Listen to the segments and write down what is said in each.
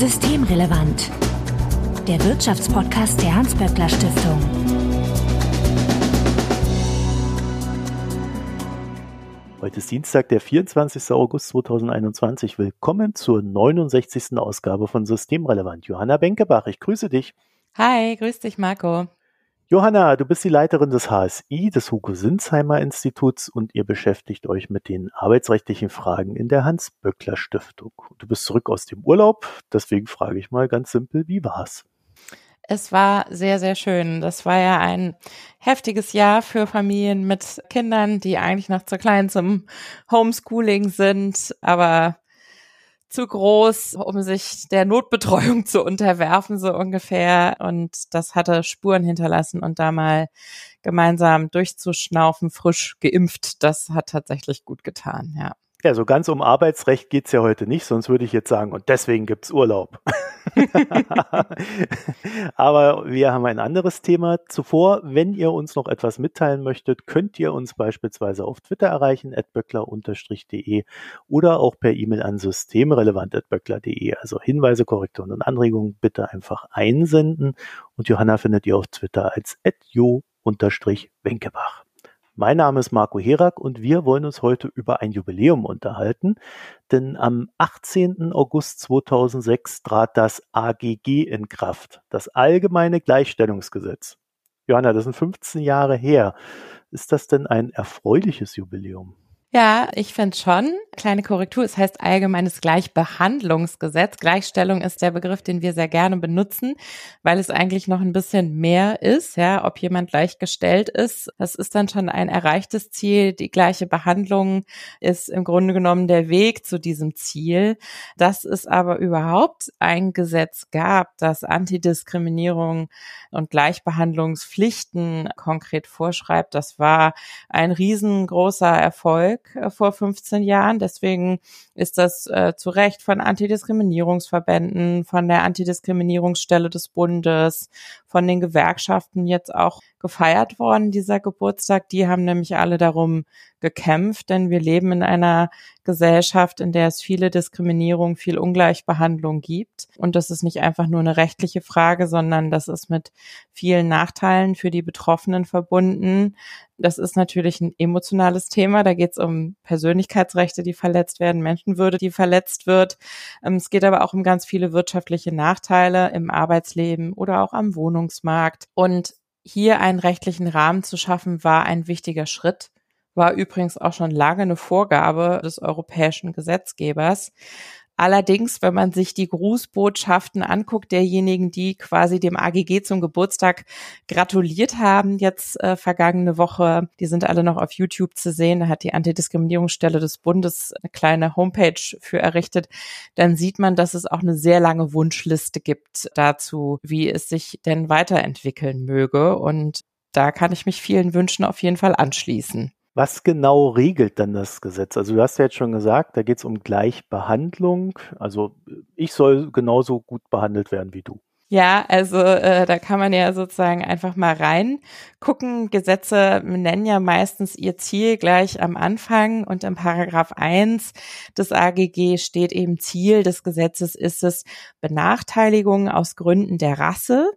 Systemrelevant. Der Wirtschaftspodcast der Hans-Böckler Stiftung. Heute ist Dienstag, der 24. August 2021. Willkommen zur 69. Ausgabe von Systemrelevant. Johanna Benkebach, ich grüße dich. Hi, grüß dich, Marco. Johanna, du bist die Leiterin des HSI, des Hugo-Sinsheimer Instituts und ihr beschäftigt euch mit den arbeitsrechtlichen Fragen in der Hans-Böckler Stiftung. Du bist zurück aus dem Urlaub, deswegen frage ich mal ganz simpel, wie war's? Es war sehr, sehr schön. Das war ja ein heftiges Jahr für Familien mit Kindern, die eigentlich noch zu klein zum Homeschooling sind, aber zu groß, um sich der Notbetreuung zu unterwerfen, so ungefähr. Und das hatte Spuren hinterlassen und da mal gemeinsam durchzuschnaufen, frisch geimpft, das hat tatsächlich gut getan, ja. Ja, so ganz um Arbeitsrecht geht's ja heute nicht, sonst würde ich jetzt sagen, und deswegen gibt's Urlaub. Aber wir haben ein anderes Thema. Zuvor, wenn ihr uns noch etwas mitteilen möchtet, könnt ihr uns beispielsweise auf Twitter erreichen, atböckler-de oder auch per E-Mail an systemrelevant.böckler.de. Also Hinweise, Korrekturen und Anregungen bitte einfach einsenden. Und Johanna findet ihr auf Twitter als jo-wenkebach. Mein Name ist Marco Herak und wir wollen uns heute über ein Jubiläum unterhalten, denn am 18. August 2006 trat das AGG in Kraft, das Allgemeine Gleichstellungsgesetz. Johanna, das sind 15 Jahre her. Ist das denn ein erfreuliches Jubiläum? Ja, ich finde schon. Kleine Korrektur, es heißt allgemeines Gleichbehandlungsgesetz. Gleichstellung ist der Begriff, den wir sehr gerne benutzen, weil es eigentlich noch ein bisschen mehr ist, ja, ob jemand gleichgestellt ist. Das ist dann schon ein erreichtes Ziel. Die gleiche Behandlung ist im Grunde genommen der Weg zu diesem Ziel. Dass es aber überhaupt ein Gesetz gab, das Antidiskriminierung und Gleichbehandlungspflichten konkret vorschreibt, das war ein riesengroßer Erfolg Erfolg äh, vor 15 Jahren. Deswegen ist das äh, zu Recht von Antidiskriminierungsverbänden, von der Antidiskriminierungsstelle des Bundes, von den Gewerkschaften jetzt auch gefeiert worden, dieser Geburtstag. Die haben nämlich alle darum gekämpft, denn wir leben in einer Gesellschaft, in der es viele Diskriminierung, viel Ungleichbehandlung gibt. Und das ist nicht einfach nur eine rechtliche Frage, sondern das ist mit vielen Nachteilen für die Betroffenen verbunden. Das ist natürlich ein emotionales Thema. Da geht es um Persönlichkeitsrechte, die verletzt werden, Menschenwürde, die verletzt wird. Ähm, es geht aber auch um ganz viele wirtschaftliche Nachteile im Arbeitsleben oder auch am Wohnungsmarkt. Und hier einen rechtlichen Rahmen zu schaffen, war ein wichtiger Schritt, war übrigens auch schon lange eine Vorgabe des europäischen Gesetzgebers. Allerdings, wenn man sich die Grußbotschaften anguckt, derjenigen, die quasi dem AGG zum Geburtstag gratuliert haben, jetzt äh, vergangene Woche, die sind alle noch auf YouTube zu sehen. Da hat die Antidiskriminierungsstelle des Bundes eine kleine Homepage für errichtet. Dann sieht man, dass es auch eine sehr lange Wunschliste gibt dazu, wie es sich denn weiterentwickeln möge. Und da kann ich mich vielen Wünschen auf jeden Fall anschließen. Was genau regelt dann das Gesetz? Also du hast ja jetzt schon gesagt, da geht es um Gleichbehandlung. Also ich soll genauso gut behandelt werden wie du. Ja, also äh, da kann man ja sozusagen einfach mal reingucken. Gesetze nennen ja meistens ihr Ziel gleich am Anfang und im Paragraph 1 des AGG steht eben Ziel des Gesetzes ist es Benachteiligung aus Gründen der Rasse,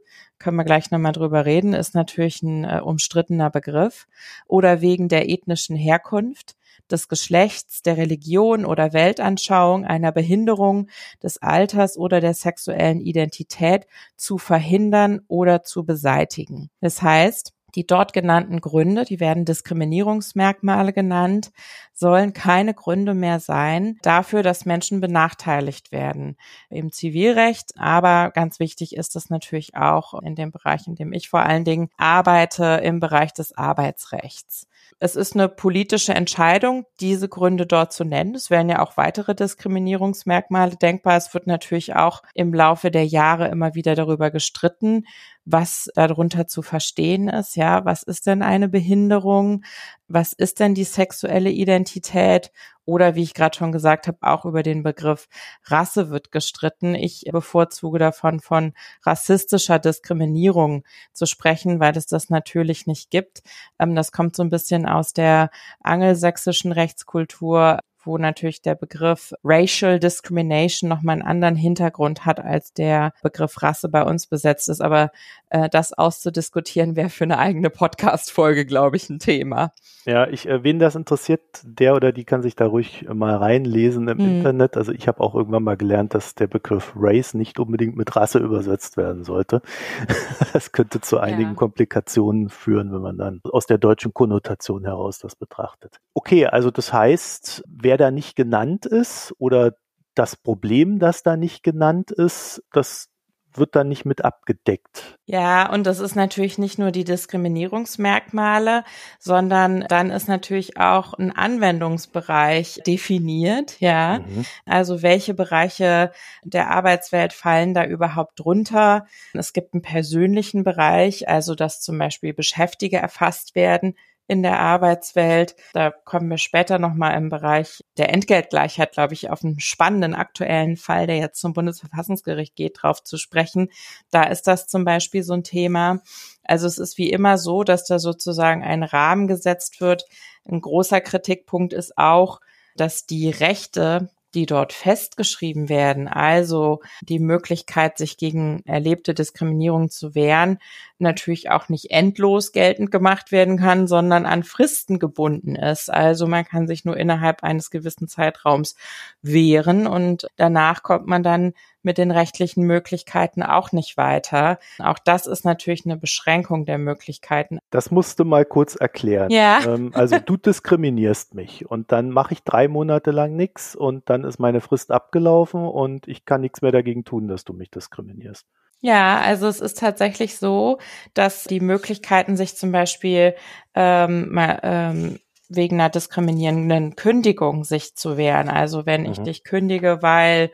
können wir gleich nochmal drüber reden, ist natürlich ein äh, umstrittener Begriff, oder wegen der ethnischen Herkunft, des Geschlechts, der Religion oder Weltanschauung, einer Behinderung, des Alters oder der sexuellen Identität zu verhindern oder zu beseitigen. Das heißt, die dort genannten Gründe, die werden Diskriminierungsmerkmale genannt, sollen keine Gründe mehr sein dafür, dass Menschen benachteiligt werden im Zivilrecht. Aber ganz wichtig ist es natürlich auch in dem Bereich, in dem ich vor allen Dingen arbeite, im Bereich des Arbeitsrechts. Es ist eine politische Entscheidung, diese Gründe dort zu nennen. Es werden ja auch weitere Diskriminierungsmerkmale denkbar. Es wird natürlich auch im Laufe der Jahre immer wieder darüber gestritten, was darunter zu verstehen ist. Ja, was ist denn eine Behinderung? Was ist denn die sexuelle Identität? Oder wie ich gerade schon gesagt habe, auch über den Begriff Rasse wird gestritten. Ich bevorzuge davon, von rassistischer Diskriminierung zu sprechen, weil es das natürlich nicht gibt. Ähm, das kommt so ein bisschen aus der angelsächsischen Rechtskultur, wo natürlich der Begriff Racial Discrimination nochmal einen anderen Hintergrund hat, als der Begriff Rasse bei uns besetzt ist. Aber äh, das auszudiskutieren wäre für eine eigene Podcast-Folge, glaube ich, ein Thema. Ja, ich, äh, wen das interessiert, der oder die kann sich da ruhig mal reinlesen im mhm. Internet. Also ich habe auch irgendwann mal gelernt, dass der Begriff Race nicht unbedingt mit Rasse übersetzt werden sollte. das könnte zu einigen ja. Komplikationen führen, wenn man dann aus der deutschen Konnotation heraus das betrachtet. Okay, also das heißt, wer da nicht genannt ist oder das Problem, das da nicht genannt ist, das wird dann nicht mit abgedeckt. Ja, und das ist natürlich nicht nur die Diskriminierungsmerkmale, sondern dann ist natürlich auch ein Anwendungsbereich definiert, ja. Mhm. Also welche Bereiche der Arbeitswelt fallen da überhaupt drunter? Es gibt einen persönlichen Bereich, also dass zum Beispiel Beschäftige erfasst werden, in der Arbeitswelt. Da kommen wir später nochmal im Bereich der Entgeltgleichheit, glaube ich, auf einen spannenden aktuellen Fall, der jetzt zum Bundesverfassungsgericht geht, drauf zu sprechen. Da ist das zum Beispiel so ein Thema. Also es ist wie immer so, dass da sozusagen ein Rahmen gesetzt wird. Ein großer Kritikpunkt ist auch, dass die Rechte die dort festgeschrieben werden, also die Möglichkeit, sich gegen erlebte Diskriminierung zu wehren, natürlich auch nicht endlos geltend gemacht werden kann, sondern an Fristen gebunden ist. Also man kann sich nur innerhalb eines gewissen Zeitraums wehren und danach kommt man dann mit den rechtlichen Möglichkeiten auch nicht weiter. Auch das ist natürlich eine Beschränkung der Möglichkeiten. Das musst du mal kurz erklären. Ja. Ähm, also du diskriminierst mich und dann mache ich drei Monate lang nichts und dann ist meine Frist abgelaufen und ich kann nichts mehr dagegen tun, dass du mich diskriminierst. Ja, also es ist tatsächlich so, dass die Möglichkeiten, sich zum Beispiel ähm, mal, ähm, wegen einer diskriminierenden Kündigung sich zu wehren. Also wenn mhm. ich dich kündige, weil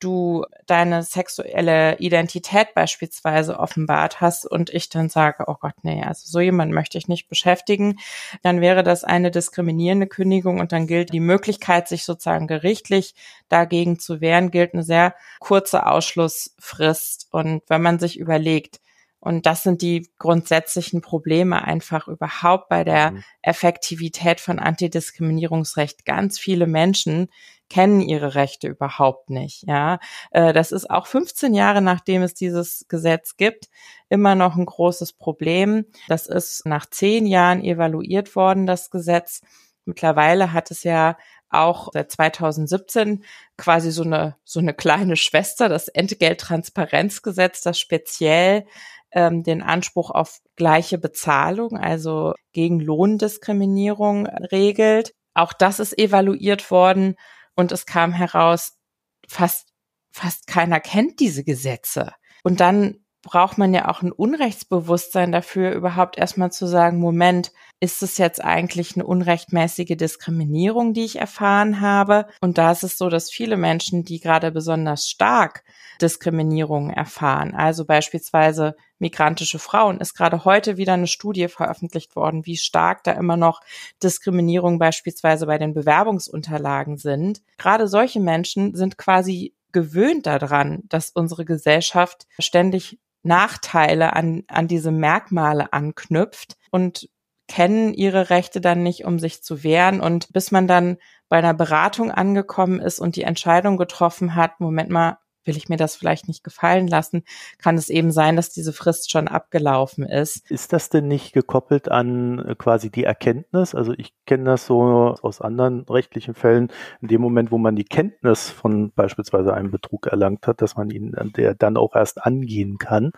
du deine sexuelle Identität beispielsweise offenbart hast und ich dann sage, oh Gott, nee, also so jemand möchte ich nicht beschäftigen, dann wäre das eine diskriminierende Kündigung und dann gilt die Möglichkeit, sich sozusagen gerichtlich dagegen zu wehren, gilt eine sehr kurze Ausschlussfrist. Und wenn man sich überlegt, und das sind die grundsätzlichen Probleme einfach überhaupt bei der mhm. Effektivität von Antidiskriminierungsrecht. Ganz viele Menschen kennen ihre Rechte überhaupt nicht. Ja, äh, das ist auch 15 Jahre nachdem es dieses Gesetz gibt immer noch ein großes Problem. Das ist nach zehn Jahren evaluiert worden, das Gesetz. Mittlerweile hat es ja auch seit 2017 quasi so eine, so eine kleine Schwester, das Entgelttransparenzgesetz, das speziell ähm, den Anspruch auf gleiche Bezahlung, also gegen Lohndiskriminierung regelt. Auch das ist evaluiert worden und es kam heraus, fast, fast keiner kennt diese Gesetze. Und dann braucht man ja auch ein Unrechtsbewusstsein dafür, überhaupt erstmal zu sagen, Moment, ist es jetzt eigentlich eine unrechtmäßige Diskriminierung, die ich erfahren habe? Und da ist es so, dass viele Menschen, die gerade besonders stark Diskriminierungen erfahren, also beispielsweise migrantische Frauen, ist gerade heute wieder eine Studie veröffentlicht worden, wie stark da immer noch Diskriminierung beispielsweise bei den Bewerbungsunterlagen sind. Gerade solche Menschen sind quasi gewöhnt daran, dass unsere Gesellschaft ständig Nachteile an, an diese Merkmale anknüpft und kennen ihre Rechte dann nicht, um sich zu wehren. Und bis man dann bei einer Beratung angekommen ist und die Entscheidung getroffen hat, Moment mal, will ich mir das vielleicht nicht gefallen lassen, kann es eben sein, dass diese Frist schon abgelaufen ist. Ist das denn nicht gekoppelt an äh, quasi die Erkenntnis? Also ich kenne das so aus anderen rechtlichen Fällen, in dem Moment, wo man die Kenntnis von beispielsweise einem Betrug erlangt hat, dass man ihn der dann auch erst angehen kann.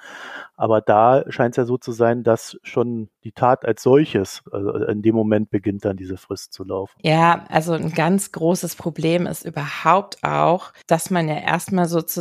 Aber da scheint es ja so zu sein, dass schon die Tat als solches, also in dem Moment beginnt dann diese Frist zu laufen. Ja, also ein ganz großes Problem ist überhaupt auch, dass man ja erstmal sozusagen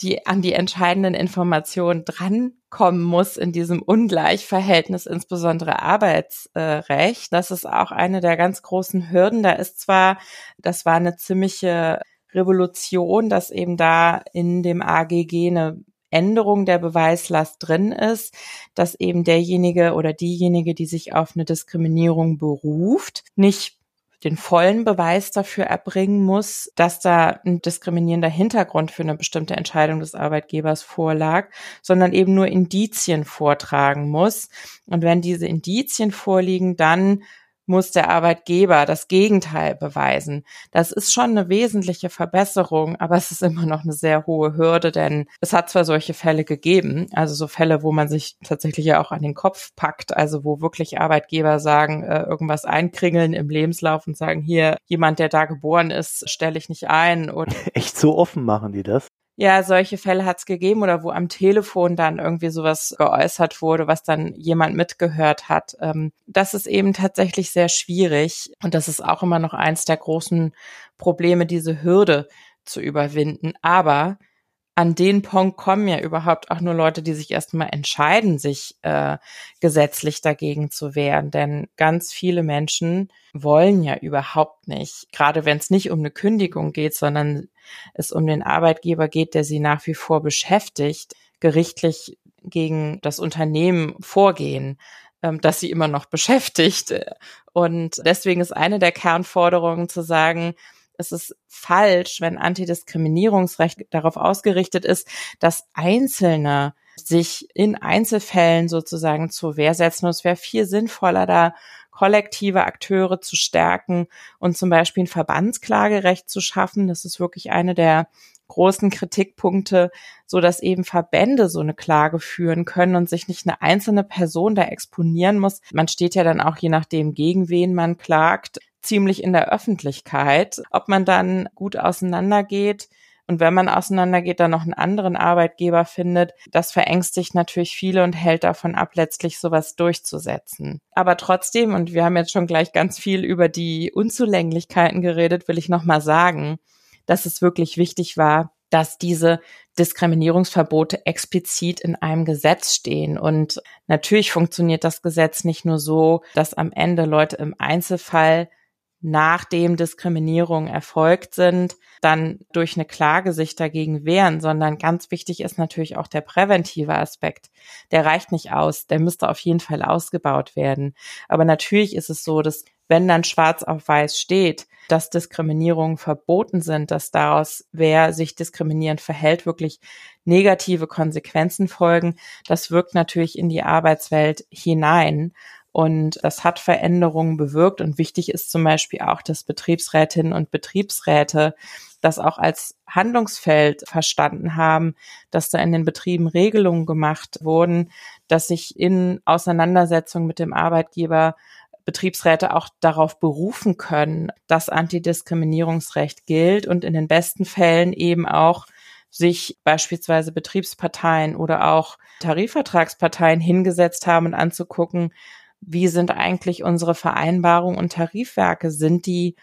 die an die entscheidenden Informationen drankommen muss in diesem Ungleichverhältnis, insbesondere Arbeitsrecht. Das ist auch eine der ganz großen Hürden. Da ist zwar, das war eine ziemliche Revolution, dass eben da in dem AGG eine Änderung der Beweislast drin ist, dass eben derjenige oder diejenige, die sich auf eine Diskriminierung beruft, nicht den vollen Beweis dafür erbringen muss, dass da ein diskriminierender Hintergrund für eine bestimmte Entscheidung des Arbeitgebers vorlag, sondern eben nur Indizien vortragen muss. Und wenn diese Indizien vorliegen, dann muss der Arbeitgeber das Gegenteil beweisen. Das ist schon eine wesentliche Verbesserung, aber es ist immer noch eine sehr hohe Hürde, denn es hat zwar solche Fälle gegeben, also so Fälle, wo man sich tatsächlich ja auch an den Kopf packt, also wo wirklich Arbeitgeber sagen, äh, irgendwas einkringeln im Lebenslauf und sagen, hier, jemand, der da geboren ist, stelle ich nicht ein. Oder Echt so offen machen die das? Ja, solche Fälle hat es gegeben oder wo am Telefon dann irgendwie sowas geäußert wurde, was dann jemand mitgehört hat. Ähm, das ist eben tatsächlich sehr schwierig und das ist auch immer noch eins der großen Probleme, diese Hürde zu überwinden. Aber an den Punkt kommen ja überhaupt auch nur Leute, die sich erstmal entscheiden, sich äh, gesetzlich dagegen zu wehren. Denn ganz viele Menschen wollen ja überhaupt nicht, gerade wenn es nicht um eine Kündigung geht, sondern es um den Arbeitgeber geht, der sie nach wie vor beschäftigt, gerichtlich gegen das Unternehmen vorgehen ähm, das sie immer noch beschäftigt. Und deswegen ist eine der Kernforderungen zu sagen, es ist falsch, wenn Antidiskriminierungsrecht darauf ausgerichtet ist, dass Einzelne sich in Einzelfällen sozusagen zur Wehr setzen. Und es wäre viel sinnvoller, da kollektive Akteure zu stärken und zum Beispiel ein Verbandsklagerecht zu schaffen. Das ist wirklich eine der großen Kritikpunkte, so dass eben Verbände so eine Klage führen können und sich nicht eine einzelne Person da exponieren muss. Man steht ja dann auch je nachdem, gegen wen man klagt, ziemlich in der Öffentlichkeit. Ob man dann gut auseinandergeht und wenn man auseinandergeht, dann noch einen anderen Arbeitgeber findet, das verängstigt natürlich viele und hält davon ab, letztlich sowas durchzusetzen. Aber trotzdem, und wir haben jetzt schon gleich ganz viel über die Unzulänglichkeiten geredet, will ich nochmal sagen, dass es wirklich wichtig war, dass diese Diskriminierungsverbote explizit in einem Gesetz stehen. Und natürlich funktioniert das Gesetz nicht nur so, dass am Ende Leute im Einzelfall nachdem Diskriminierungen erfolgt sind, dann durch eine Klage sich dagegen wehren, sondern ganz wichtig ist natürlich auch der präventive Aspekt. Der reicht nicht aus, der müsste auf jeden Fall ausgebaut werden. Aber natürlich ist es so, dass wenn dann schwarz auf weiß steht, dass Diskriminierungen verboten sind, dass daraus, wer sich diskriminierend verhält, wirklich negative Konsequenzen folgen, das wirkt natürlich in die Arbeitswelt hinein. Und das hat Veränderungen bewirkt. Und wichtig ist zum Beispiel auch, dass Betriebsrätinnen und Betriebsräte das auch als Handlungsfeld verstanden haben, dass da in den Betrieben Regelungen gemacht wurden, dass sich in Auseinandersetzung mit dem Arbeitgeber Betriebsräte auch darauf berufen können, dass Antidiskriminierungsrecht gilt und in den besten Fällen eben auch sich beispielsweise Betriebsparteien oder auch Tarifvertragsparteien hingesetzt haben und anzugucken, wie sind eigentlich unsere Vereinbarungen und Tarifwerke? Sind die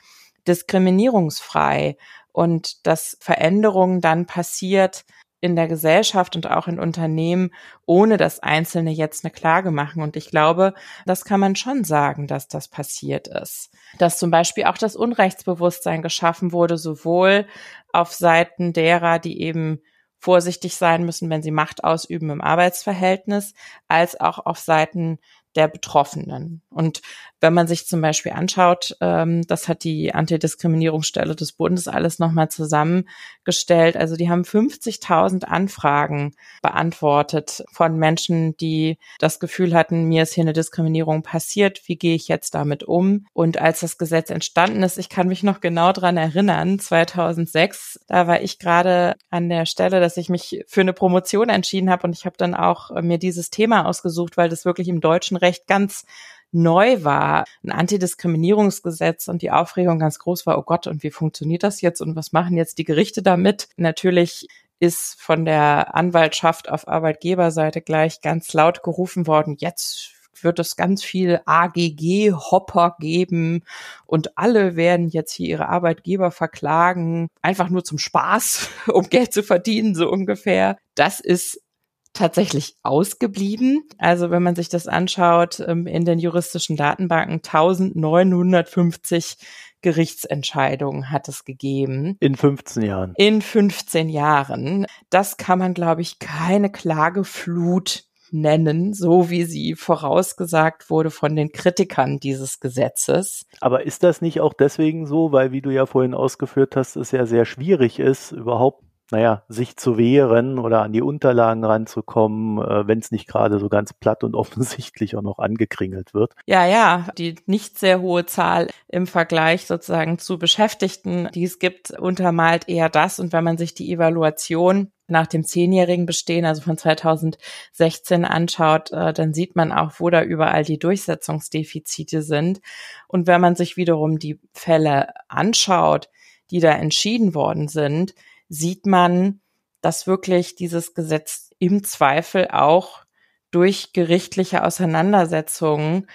diskriminierungsfrei? Und dass Veränderungen dann passiert in der Gesellschaft und auch in Unternehmen, ohne dass Einzelne jetzt eine Klage machen. Und ich glaube, das kann man schon sagen, dass das passiert ist. Dass zum Beispiel auch das Unrechtsbewusstsein geschaffen wurde, sowohl auf Seiten derer, die eben vorsichtig sein müssen, wenn sie Macht ausüben im Arbeitsverhältnis, als auch auf Seiten der Betroffenen. Und wenn man sich zum Beispiel anschaut, ähm, das hat die Antidiskriminierungsstelle des Bundes alles nochmal zusammengestellt. Also die haben 50.000 Anfragen beantwortet von Menschen, die das Gefühl hatten, mir ist hier eine Diskriminierung passiert. Wie gehe ich jetzt damit um? Und als das Gesetz entstanden ist, ich kann mich noch genau dran erinnern, 2006, da war ich gerade an der Stelle, dass ich mich für eine Promotion entschieden habe und ich habe dann auch mir dieses Thema ausgesucht, weil das wirklich im deutschen Recht ganz neu war, ein Antidiskriminierungsgesetz und die Aufregung ganz groß war, oh Gott, und wie funktioniert das jetzt und was machen jetzt die Gerichte damit? Natürlich ist von der Anwaltschaft auf Arbeitgeberseite gleich ganz laut gerufen worden, jetzt wird es ganz viel AGG-Hopper geben und alle werden jetzt hier ihre Arbeitgeber verklagen, einfach nur zum Spaß, um Geld zu verdienen, so ungefähr. Das ist tatsächlich ausgeblieben. Also wenn man sich das anschaut, ähm, in den juristischen Datenbanken 1950 Gerichtsentscheidungen hat es gegeben. In 15 Jahren. In 15 Jahren. Das kann man, glaube ich, keine Klageflut nennen, so wie sie vorausgesagt wurde von den Kritikern dieses Gesetzes. Aber ist das nicht auch deswegen so, weil, wie du ja vorhin ausgeführt hast, es ja sehr schwierig ist, überhaupt naja, sich zu wehren oder an die Unterlagen ranzukommen, äh, wenn es nicht gerade so ganz platt und offensichtlich auch noch angekringelt wird. Ja, ja, die nicht sehr hohe Zahl im Vergleich sozusagen zu Beschäftigten, die es gibt, untermalt eher das. Und wenn man sich die Evaluation nach dem zehnjährigen Bestehen, also von 2016 anschaut, äh, dann sieht man auch, wo da überall die Durchsetzungsdefizite sind. Und wenn man sich wiederum die Fälle anschaut, die da entschieden worden sind, sieht man, dass wirklich dieses Gesetz im Zweifel auch durch gerichtliche Auseinandersetzungen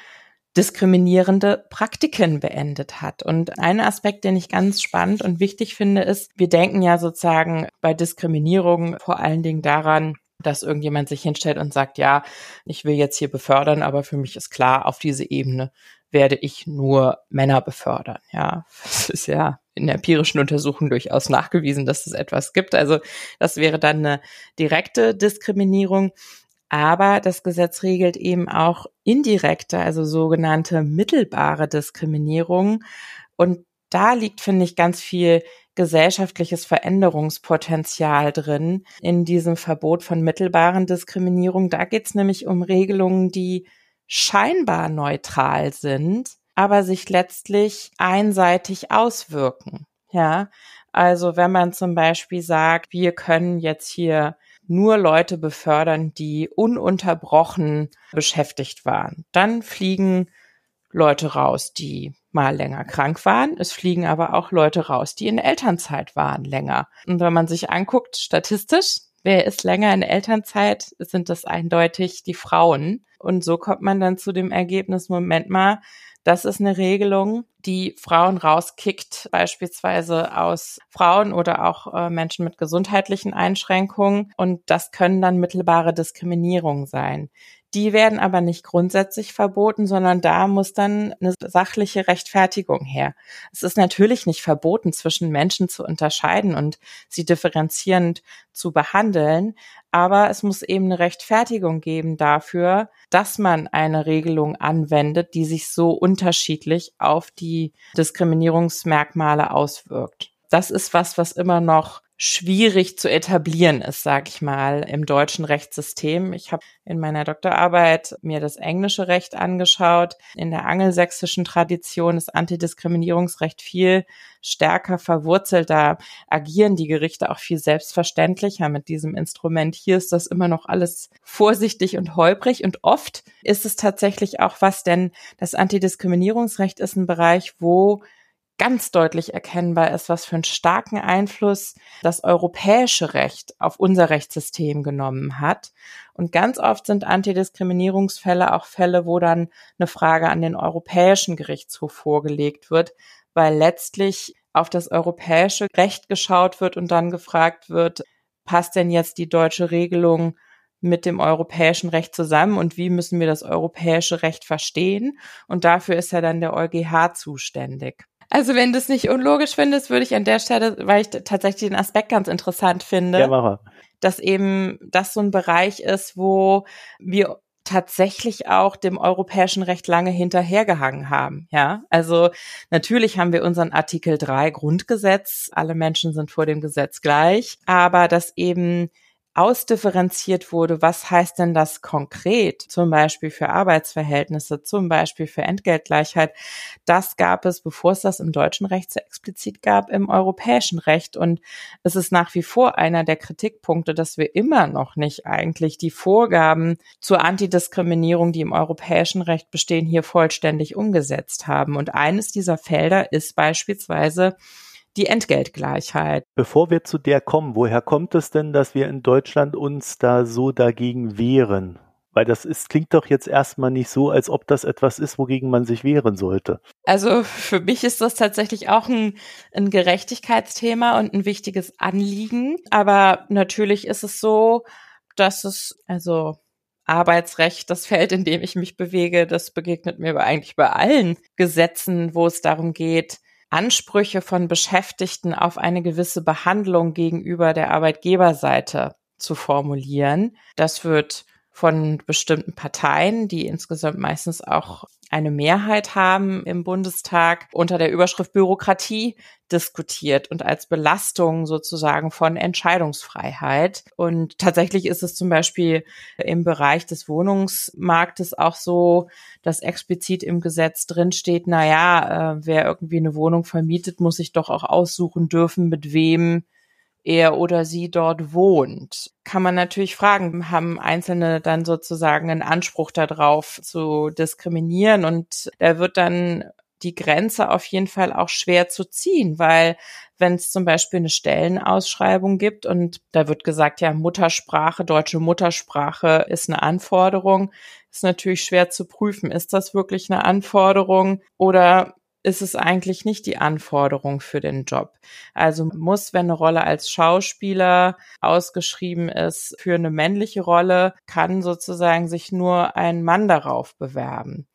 diskriminierende Praktiken beendet hat. Und ein Aspekt, den ich ganz spannend und wichtig finde, ist, wir denken ja sozusagen bei Diskriminierung vor allen Dingen daran, dass irgendjemand sich hinstellt und sagt, ja, ich will jetzt hier befördern, aber für mich ist klar, auf diese Ebene werde ich nur Männer befördern. Ja, das ist ja in empirischen Untersuchung durchaus nachgewiesen, dass es etwas gibt. Also das wäre dann eine direkte Diskriminierung. Aber das Gesetz regelt eben auch indirekte, also sogenannte mittelbare Diskriminierung. Und da liegt, finde ich, ganz viel gesellschaftliches Veränderungspotenzial drin in diesem Verbot von mittelbaren Diskriminierung. Da geht es nämlich um Regelungen, die scheinbar neutral sind, aber sich letztlich einseitig auswirken. Ja, also wenn man zum Beispiel sagt, wir können jetzt hier nur Leute befördern, die ununterbrochen beschäftigt waren, dann fliegen Leute raus, die mal länger krank waren. Es fliegen aber auch Leute raus, die in Elternzeit waren länger. Und wenn man sich anguckt, statistisch, wer ist länger in Elternzeit, sind das eindeutig die Frauen. Und so kommt man dann zu dem Ergebnis, Moment mal, das ist eine Regelung, die Frauen rauskickt, beispielsweise aus Frauen oder auch äh, Menschen mit gesundheitlichen Einschränkungen. Und das können dann mittelbare Diskriminierungen sein. Die werden aber nicht grundsätzlich verboten, sondern da muss dann eine sachliche Rechtfertigung her. Es ist natürlich nicht verboten, zwischen Menschen zu unterscheiden und sie differenzierend zu behandeln, aber es muss eben eine Rechtfertigung geben dafür, dass man eine Regelung anwendet, die sich so unterschiedlich auf die Diskriminierungsmerkmale auswirkt. Das ist was, was immer noch schwierig zu etablieren ist, sag ich mal, im deutschen Rechtssystem. Ich habe in meiner Doktorarbeit mir das englische Recht angeschaut. In der angelsächsischen Tradition ist Antidiskriminierungsrecht viel stärker verwurzelt. Da agieren die Gerichte auch viel selbstverständlicher mit diesem Instrument. Hier ist das immer noch alles vorsichtig und holprig und oft ist es tatsächlich auch was, denn das Antidiskriminierungsrecht ist ein Bereich, wo ganz deutlich erkennbar ist, was für einen starken Einfluss das europäische Recht auf unser Rechtssystem genommen hat. Und ganz oft sind Antidiskriminierungsfälle auch Fälle, wo dann eine Frage an den Europäischen Gerichtshof vorgelegt wird, weil letztlich auf das europäische Recht geschaut wird und dann gefragt wird, passt denn jetzt die deutsche Regelung mit dem europäischen Recht zusammen und wie müssen wir das europäische Recht verstehen? Und dafür ist ja dann der EuGH zuständig. Also wenn du es nicht unlogisch findest, würde ich an der Stelle, weil ich tatsächlich den Aspekt ganz interessant finde, ja, mache. dass eben das so ein Bereich ist, wo wir tatsächlich auch dem europäischen Recht lange hinterhergehangen haben. Ja, also natürlich haben wir unseren Artikel 3 Grundgesetz. Alle Menschen sind vor dem Gesetz gleich. Aber dass eben ausdifferenziert wurde, was heißt denn das konkret, zum Beispiel für Arbeitsverhältnisse, zum Beispiel für Entgeltgleichheit, das gab es, bevor es das im deutschen Recht so explizit gab, im europäischen Recht. Und es ist nach wie vor einer der Kritikpunkte, dass wir immer noch nicht eigentlich die Vorgaben zur Antidiskriminierung, die im europäischen Recht bestehen, hier vollständig umgesetzt haben. Und eines dieser Felder ist beispielsweise die Entgeltgleichheit. Bevor wir zu der kommen, woher kommt es denn, dass wir in Deutschland uns da so dagegen wehren? Weil das ist, klingt doch jetzt erstmal nicht so, als ob das etwas ist, wogegen man sich wehren sollte. Also für mich ist das tatsächlich auch ein, ein Gerechtigkeitsthema und ein wichtiges Anliegen. Aber natürlich ist es so, dass es, also Arbeitsrecht, das Feld, in dem ich mich bewege, das begegnet mir eigentlich bei allen Gesetzen, wo es darum geht, Ansprüche von Beschäftigten auf eine gewisse Behandlung gegenüber der Arbeitgeberseite zu formulieren. Das wird von bestimmten Parteien, die insgesamt meistens auch eine Mehrheit haben im Bundestag unter der Überschrift Bürokratie diskutiert und als Belastung sozusagen von Entscheidungsfreiheit. Und tatsächlich ist es zum Beispiel im Bereich des Wohnungsmarktes auch so, dass explizit im Gesetz drinsteht, na ja, äh, wer irgendwie eine Wohnung vermietet, muss sich doch auch aussuchen dürfen, mit wem er oder sie dort wohnt. Kann man natürlich fragen, haben Einzelne dann sozusagen einen Anspruch darauf zu diskriminieren und da wird dann die Grenze auf jeden Fall auch schwer zu ziehen, weil wenn es zum Beispiel eine Stellenausschreibung gibt und da wird gesagt, ja, Muttersprache, deutsche Muttersprache ist eine Anforderung, ist natürlich schwer zu prüfen, ist das wirklich eine Anforderung oder ist es eigentlich nicht die Anforderung für den Job. Also muss, wenn eine Rolle als Schauspieler ausgeschrieben ist für eine männliche Rolle, kann sozusagen sich nur ein Mann darauf bewerben.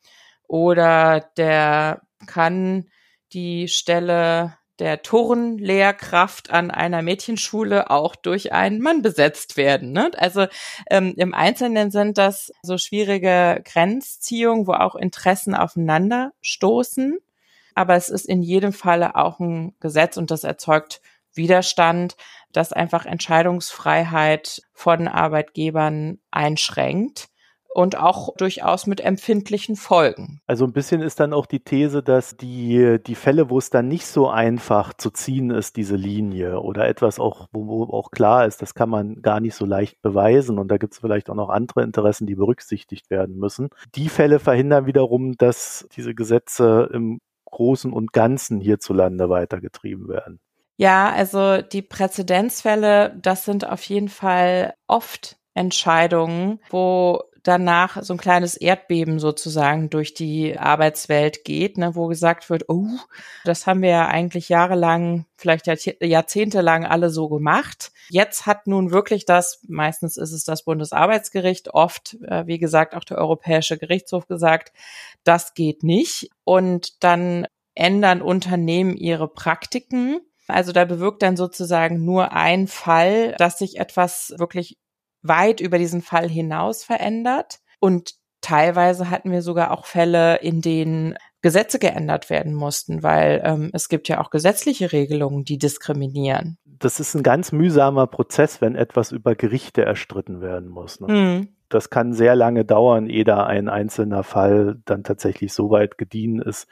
Oder der kann die Stelle der Turnlehrkraft an einer Mädchenschule auch durch einen Mann besetzt werden. Ne? Also ähm, im Einzelnen sind das so schwierige Grenzziehungen, wo auch Interessen aufeinander stoßen aber es ist in jedem Falle auch ein Gesetz und das erzeugt Widerstand, das einfach Entscheidungsfreiheit von Arbeitgebern einschränkt und auch durchaus mit empfindlichen Folgen. Also ein bisschen ist dann auch die These, dass die, die Fälle, wo es dann nicht so einfach zu ziehen ist, diese Linie oder etwas auch, wo, wo auch klar ist, das kann man gar nicht so leicht beweisen und da gibt es vielleicht auch noch andere Interessen, die berücksichtigt werden müssen. Die Fälle verhindern wiederum, dass diese Gesetze im Großen und Ganzen hierzulande weitergetrieben werden. Ja, also die Präzedenzfälle, das sind auf jeden Fall oft Entscheidungen, wo danach so ein kleines Erdbeben sozusagen durch die Arbeitswelt geht, ne, wo gesagt wird, oh, das haben wir ja eigentlich jahrelang, vielleicht jahrzehntelang alle so gemacht. Jetzt hat nun wirklich das, meistens ist es das Bundesarbeitsgericht, oft, äh, wie gesagt, auch der Europäische Gerichtshof gesagt, das geht nicht. Und dann ändern Unternehmen ihre Praktiken. Also da bewirkt dann sozusagen nur ein Fall, dass sich etwas wirklich weit über diesen Fall hinaus verändert. Und teilweise hatten wir sogar auch Fälle, in denen Gesetze geändert werden mussten, weil ähm, es gibt ja auch gesetzliche Regelungen, die diskriminieren. Das ist ein ganz mühsamer Prozess, wenn etwas über Gerichte erstritten werden muss. Ne? Mhm. Das kann sehr lange dauern, ehe da ein einzelner Fall dann tatsächlich so weit gediehen ist,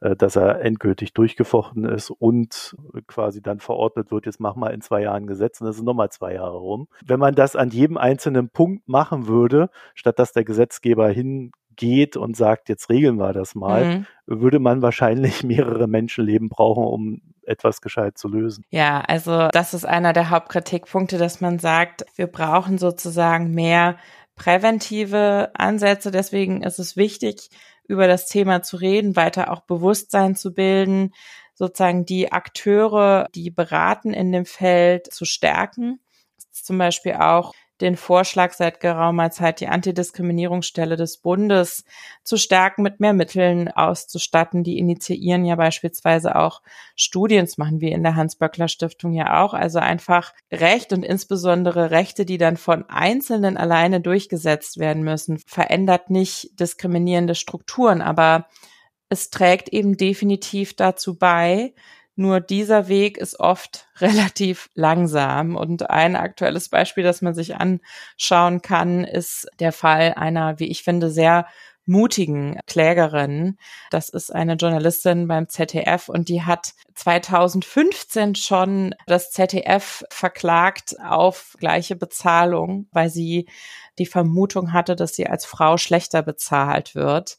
dass er endgültig durchgefochten ist und quasi dann verordnet wird, jetzt mach mal in zwei Jahren Gesetz und das sind nochmal zwei Jahre rum. Wenn man das an jedem einzelnen Punkt machen würde, statt dass der Gesetzgeber hingeht und sagt, jetzt regeln wir das mal, mhm. würde man wahrscheinlich mehrere Menschenleben brauchen, um etwas gescheit zu lösen. Ja, also das ist einer der Hauptkritikpunkte, dass man sagt, wir brauchen sozusagen mehr präventive Ansätze. Deswegen ist es wichtig, über das Thema zu reden, weiter auch Bewusstsein zu bilden, sozusagen die Akteure, die beraten in dem Feld zu stärken. Zum Beispiel auch den Vorschlag seit geraumer Zeit, die Antidiskriminierungsstelle des Bundes zu stärken, mit mehr Mitteln auszustatten. Die initiieren ja beispielsweise auch Studien, das machen wir in der Hans-Böckler Stiftung ja auch. Also einfach Recht und insbesondere Rechte, die dann von Einzelnen alleine durchgesetzt werden müssen, verändert nicht diskriminierende Strukturen, aber es trägt eben definitiv dazu bei, nur dieser Weg ist oft relativ langsam. Und ein aktuelles Beispiel, das man sich anschauen kann, ist der Fall einer, wie ich finde, sehr mutigen Klägerin. Das ist eine Journalistin beim ZDF und die hat 2015 schon das ZDF verklagt auf gleiche Bezahlung, weil sie die Vermutung hatte, dass sie als Frau schlechter bezahlt wird.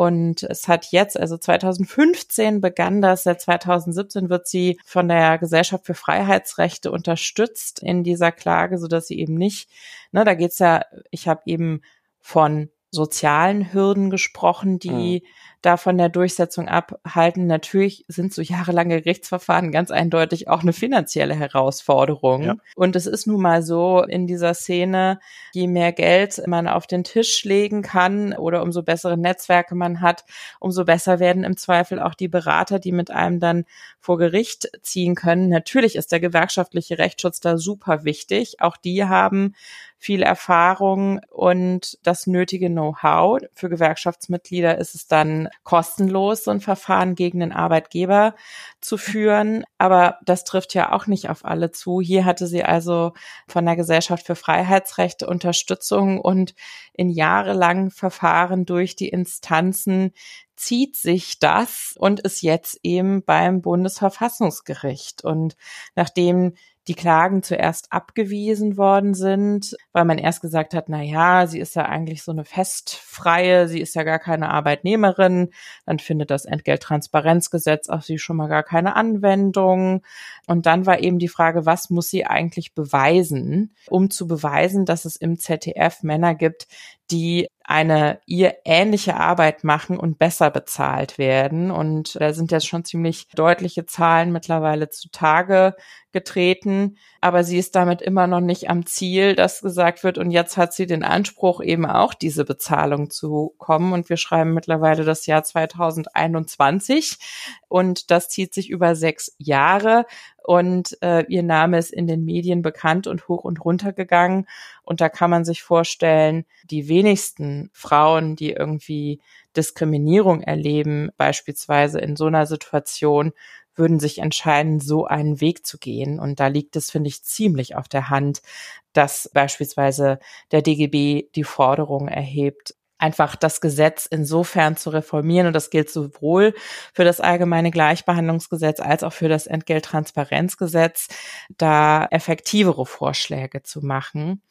Und es hat jetzt, also 2015 begann das, seit 2017 wird sie von der Gesellschaft für Freiheitsrechte unterstützt in dieser Klage, so dass sie eben nicht, ne, da geht's ja, ich habe eben von sozialen Hürden gesprochen, die mhm. da von der Durchsetzung abhalten. Natürlich sind so jahrelange Gerichtsverfahren ganz eindeutig auch eine finanzielle Herausforderung. Ja. Und es ist nun mal so in dieser Szene, je mehr Geld man auf den Tisch legen kann oder umso bessere Netzwerke man hat, umso besser werden im Zweifel auch die Berater, die mit einem dann vor Gericht ziehen können. Natürlich ist der gewerkschaftliche Rechtsschutz da super wichtig. Auch die haben viel Erfahrung und das nötige Know-how. Für Gewerkschaftsmitglieder ist es dann kostenlos, so ein Verfahren gegen den Arbeitgeber zu führen. Aber das trifft ja auch nicht auf alle zu. Hier hatte sie also von der Gesellschaft für Freiheitsrechte Unterstützung und in jahrelangen Verfahren durch die Instanzen zieht sich das und ist jetzt eben beim Bundesverfassungsgericht. Und nachdem die Klagen zuerst abgewiesen worden sind, weil man erst gesagt hat, na ja, sie ist ja eigentlich so eine festfreie, sie ist ja gar keine Arbeitnehmerin, dann findet das Entgelttransparenzgesetz auf sie schon mal gar keine Anwendung. Und dann war eben die Frage, was muss sie eigentlich beweisen, um zu beweisen, dass es im ZDF Männer gibt, die eine ihr ähnliche Arbeit machen und besser bezahlt werden. Und da sind jetzt schon ziemlich deutliche Zahlen mittlerweile zutage getreten. Aber sie ist damit immer noch nicht am Ziel, dass gesagt wird, und jetzt hat sie den Anspruch, eben auch diese Bezahlung zu kommen. Und wir schreiben mittlerweile das Jahr 2021. Und das zieht sich über sechs Jahre und äh, ihr Name ist in den Medien bekannt und hoch und runter gegangen. Und da kann man sich vorstellen, die wenigsten Frauen, die irgendwie Diskriminierung erleben, beispielsweise in so einer Situation, würden sich entscheiden, so einen Weg zu gehen. Und da liegt es, finde ich, ziemlich auf der Hand, dass beispielsweise der DGB die Forderung erhebt, einfach das Gesetz insofern zu reformieren. Und das gilt sowohl für das allgemeine Gleichbehandlungsgesetz als auch für das Entgelttransparenzgesetz, da effektivere Vorschläge zu machen.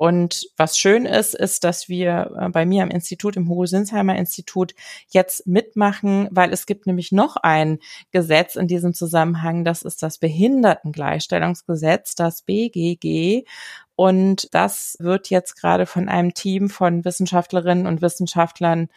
Und was schön ist, ist, dass wir äh, bei mir am Institut, im Hugo Sinsheimer Institut, jetzt mitmachen, weil es gibt nämlich noch ein Gesetz in diesem Zusammenhang, das ist das Behindertengleichstellungsgesetz, das BGG. Und das wird jetzt gerade von einem Team von Wissenschaftlerinnen und Wissenschaftlern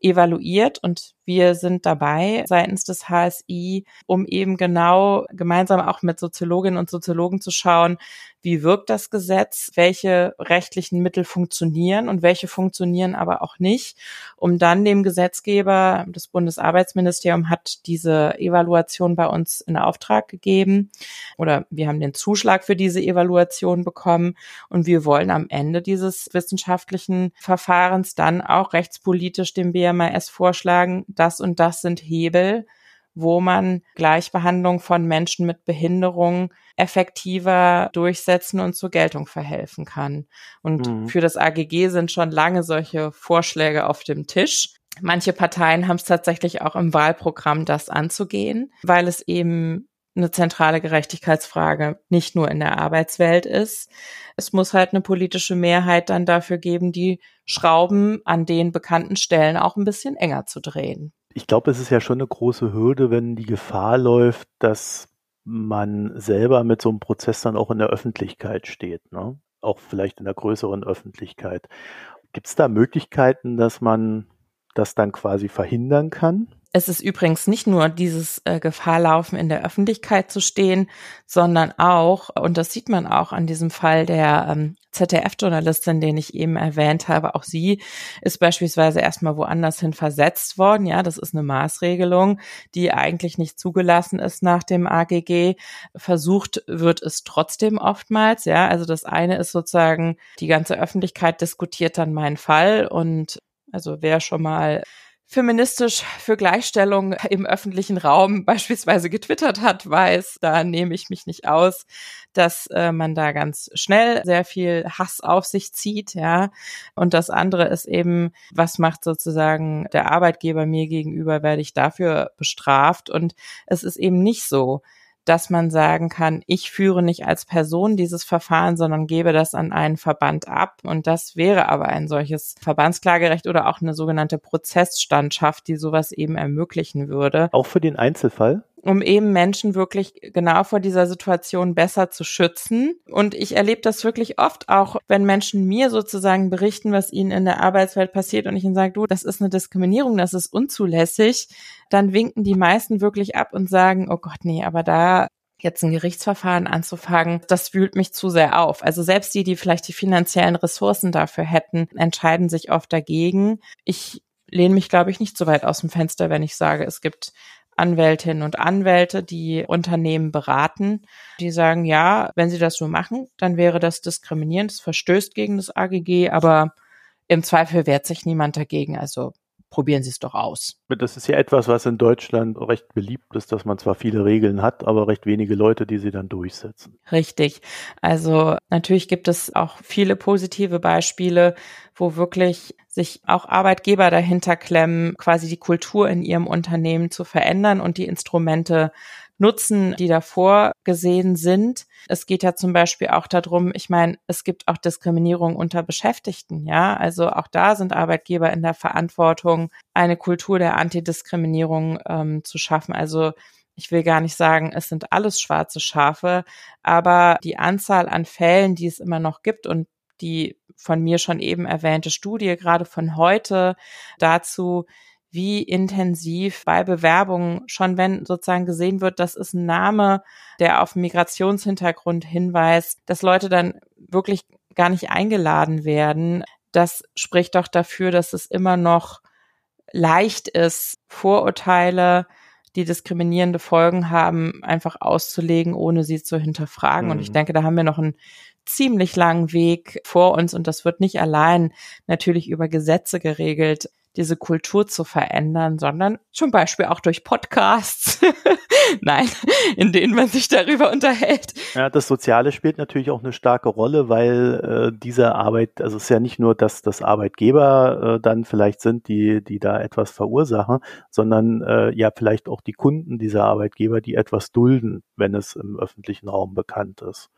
evaluiert. Und wir sind dabei seitens des HSI, um eben genau gemeinsam auch mit Soziologinnen und Soziologen zu schauen, wie wirkt das Gesetz, welche rechtlichen Mittel funktionieren und welche funktionieren aber auch nicht, um dann dem Gesetzgeber, das Bundesarbeitsministerium hat diese Evaluation bei uns in Auftrag gegeben. Oder wir haben den Zuschlag für diese Evaluation bekommen und wir wollen am Ende dieses wissenschaftlichen Verfahrens dann auch rechtspolitisch dem BMAS vorschlagen, das und das sind Hebel, wo man Gleichbehandlung von Menschen mit Behinderung effektiver durchsetzen und zur Geltung verhelfen kann. Und mhm. für das AGG sind schon lange solche Vorschläge auf dem Tisch. Manche Parteien haben es tatsächlich auch im Wahlprogramm, das anzugehen, weil es eben eine zentrale Gerechtigkeitsfrage nicht nur in der Arbeitswelt ist. Es muss halt eine politische Mehrheit dann dafür geben, die Schrauben an den bekannten Stellen auch ein bisschen enger zu drehen. Ich glaube, es ist ja schon eine große Hürde, wenn die Gefahr läuft, dass man selber mit so einem Prozess dann auch in der Öffentlichkeit steht, ne? auch vielleicht in der größeren Öffentlichkeit. Gibt es da Möglichkeiten, dass man das dann quasi verhindern kann? Es ist übrigens nicht nur dieses äh, Gefahrlaufen in der Öffentlichkeit zu stehen, sondern auch, und das sieht man auch an diesem Fall der ähm, ZDF-Journalistin, den ich eben erwähnt habe, auch sie ist beispielsweise erstmal woanders hin versetzt worden. Ja, das ist eine Maßregelung, die eigentlich nicht zugelassen ist nach dem AGG. Versucht wird es trotzdem oftmals. Ja, also das eine ist sozusagen, die ganze Öffentlichkeit diskutiert dann meinen Fall und also wer schon mal feministisch für Gleichstellung im öffentlichen Raum beispielsweise getwittert hat, weiß, da nehme ich mich nicht aus, dass äh, man da ganz schnell sehr viel Hass auf sich zieht, ja. Und das andere ist eben, was macht sozusagen der Arbeitgeber mir gegenüber, werde ich dafür bestraft? Und es ist eben nicht so, dass man sagen kann, ich führe nicht als Person dieses Verfahren, sondern gebe das an einen Verband ab. Und das wäre aber ein solches Verbandsklagerecht oder auch eine sogenannte Prozessstandschaft, die sowas eben ermöglichen würde. Auch für den Einzelfall? Um eben Menschen wirklich genau vor dieser Situation besser zu schützen. Und ich erlebe das wirklich oft auch, wenn Menschen mir sozusagen berichten, was ihnen in der Arbeitswelt passiert und ich ihnen sage, du, das ist eine Diskriminierung, das ist unzulässig, dann winken die meisten wirklich ab und sagen, oh Gott, nee, aber da jetzt ein Gerichtsverfahren anzufangen, das wühlt mich zu sehr auf. Also selbst die, die vielleicht die finanziellen Ressourcen dafür hätten, entscheiden sich oft dagegen. Ich lehne mich, glaube ich, nicht so weit aus dem Fenster, wenn ich sage, es gibt Anwältinnen und Anwälte, die Unternehmen beraten, die sagen, ja, wenn sie das so machen, dann wäre das diskriminierend, es verstößt gegen das AGG, aber im Zweifel wehrt sich niemand dagegen. Also probieren Sie es doch aus. Das ist ja etwas, was in Deutschland recht beliebt ist, dass man zwar viele Regeln hat, aber recht wenige Leute, die sie dann durchsetzen. Richtig. Also natürlich gibt es auch viele positive Beispiele, wo wirklich sich auch Arbeitgeber dahinter klemmen, quasi die Kultur in ihrem Unternehmen zu verändern und die Instrumente nutzen, die davor gesehen sind. Es geht ja zum Beispiel auch darum, ich meine, es gibt auch Diskriminierung unter Beschäftigten, ja. Also auch da sind Arbeitgeber in der Verantwortung, eine Kultur der Antidiskriminierung ähm, zu schaffen. Also ich will gar nicht sagen, es sind alles schwarze Schafe, aber die Anzahl an Fällen, die es immer noch gibt und die von mir schon eben erwähnte Studie, gerade von heute dazu, wie intensiv bei Bewerbungen schon, wenn sozusagen gesehen wird, das ist ein Name, der auf Migrationshintergrund hinweist, dass Leute dann wirklich gar nicht eingeladen werden. Das spricht doch dafür, dass es immer noch leicht ist, Vorurteile, die diskriminierende Folgen haben, einfach auszulegen, ohne sie zu hinterfragen. Mhm. Und ich mhm. denke, da haben wir noch einen ziemlich langen Weg vor uns und das wird nicht allein natürlich über Gesetze geregelt diese Kultur zu verändern, sondern zum Beispiel auch durch Podcasts. Nein, in denen man sich darüber unterhält. Ja, das Soziale spielt natürlich auch eine starke Rolle, weil äh, diese Arbeit, also es ist ja nicht nur, dass das Arbeitgeber äh, dann vielleicht sind, die, die da etwas verursachen, sondern äh, ja vielleicht auch die Kunden dieser Arbeitgeber, die etwas dulden, wenn es im öffentlichen Raum bekannt ist.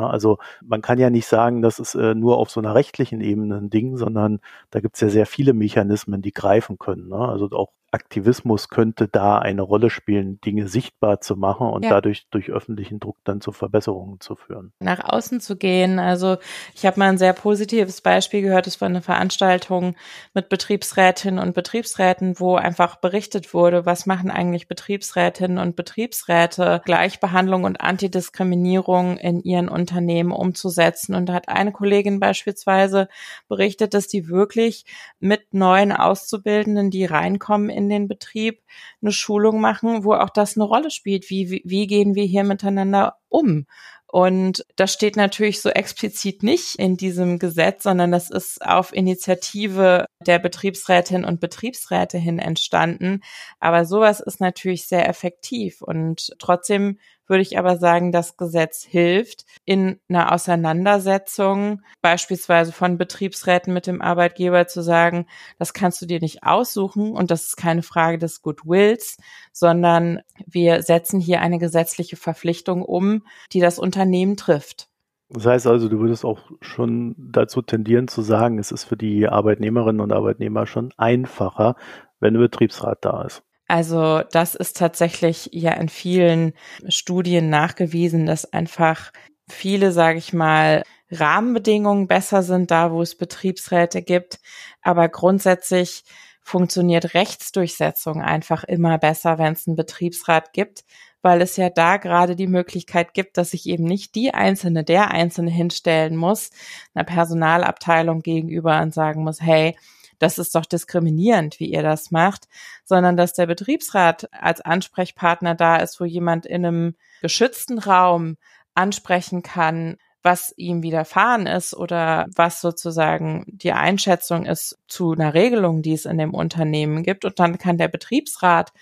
Also man kann ja nicht sagen, das ist äh, nur auf so einer rechtlichen Ebene ein Ding, sondern da gibt es ja sehr viele Mechanismen, die greifen können. Ne? Also auch Aktivismus könnte da eine Rolle spielen, Dinge sichtbar zu machen und ja. dadurch durch öffentlichen Druck dann zu Verbesserungen zu führen. Nach außen zu gehen. Also ich habe mal ein sehr positives Beispiel gehört, es war eine Veranstaltung mit Betriebsrätinnen und Betriebsräten, wo einfach berichtet wurde, was machen eigentlich Betriebsrätinnen und Betriebsräte, Gleichbehandlung und Antidiskriminierung in ihren Unternehmen umzusetzen. Und da hat eine Kollegin beispielsweise berichtet, dass die wirklich mit neuen Auszubildenden, die reinkommen in den Betrieb, eine Schulung machen, wo auch das eine Rolle spielt. Wie, wie, wie gehen wir hier miteinander um? Und das steht natürlich so explizit nicht in diesem Gesetz, sondern das ist auf Initiative der Betriebsrätinnen und Betriebsräte hin entstanden. Aber sowas ist natürlich sehr effektiv. Und trotzdem würde ich aber sagen, das Gesetz hilft in einer Auseinandersetzung, beispielsweise von Betriebsräten mit dem Arbeitgeber zu sagen, das kannst du dir nicht aussuchen und das ist keine Frage des Goodwills, sondern wir setzen hier eine gesetzliche Verpflichtung um, die das Unternehmen trifft. Das heißt also, du würdest auch schon dazu tendieren zu sagen, es ist für die Arbeitnehmerinnen und Arbeitnehmer schon einfacher, wenn ein Betriebsrat da ist. Also das ist tatsächlich ja in vielen Studien nachgewiesen, dass einfach viele, sage ich mal, Rahmenbedingungen besser sind da, wo es Betriebsräte gibt. Aber grundsätzlich funktioniert Rechtsdurchsetzung einfach immer besser, wenn es einen Betriebsrat gibt, weil es ja da gerade die Möglichkeit gibt, dass sich eben nicht die Einzelne, der Einzelne hinstellen muss, einer Personalabteilung gegenüber und sagen muss, hey, das ist doch diskriminierend, wie ihr das macht, sondern dass der Betriebsrat als Ansprechpartner da ist, wo jemand in einem geschützten Raum ansprechen kann, was ihm widerfahren ist oder was sozusagen die Einschätzung ist zu einer Regelung, die es in dem Unternehmen gibt. Und dann kann der Betriebsrat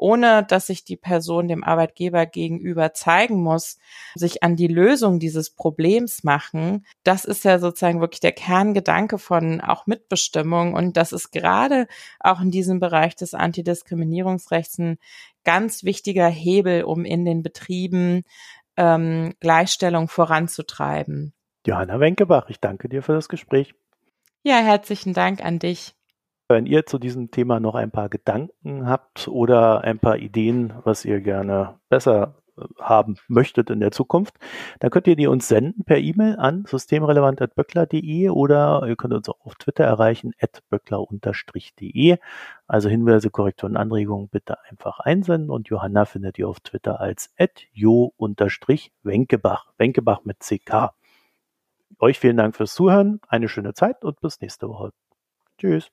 ohne dass sich die Person dem Arbeitgeber gegenüber zeigen muss, sich an die Lösung dieses Problems machen. Das ist ja sozusagen wirklich der Kerngedanke von auch Mitbestimmung. Und das ist gerade auch in diesem Bereich des Antidiskriminierungsrechts ein ganz wichtiger Hebel, um in den Betrieben ähm, Gleichstellung voranzutreiben. Johanna Wenkebach, ich danke dir für das Gespräch. Ja, herzlichen Dank an dich. Wenn ihr zu diesem Thema noch ein paar Gedanken habt oder ein paar Ideen, was ihr gerne besser haben möchtet in der Zukunft, dann könnt ihr die uns senden per E-Mail an systemrelevant.böckler.de oder ihr könnt uns auch auf Twitter erreichen, at böckler-de. Also Hinweise, Korrekturen, Anregungen bitte einfach einsenden und Johanna findet ihr auf Twitter als at jo-wenkebach, Wenkebach mit CK. Euch vielen Dank fürs Zuhören, eine schöne Zeit und bis nächste Woche. Tschüss.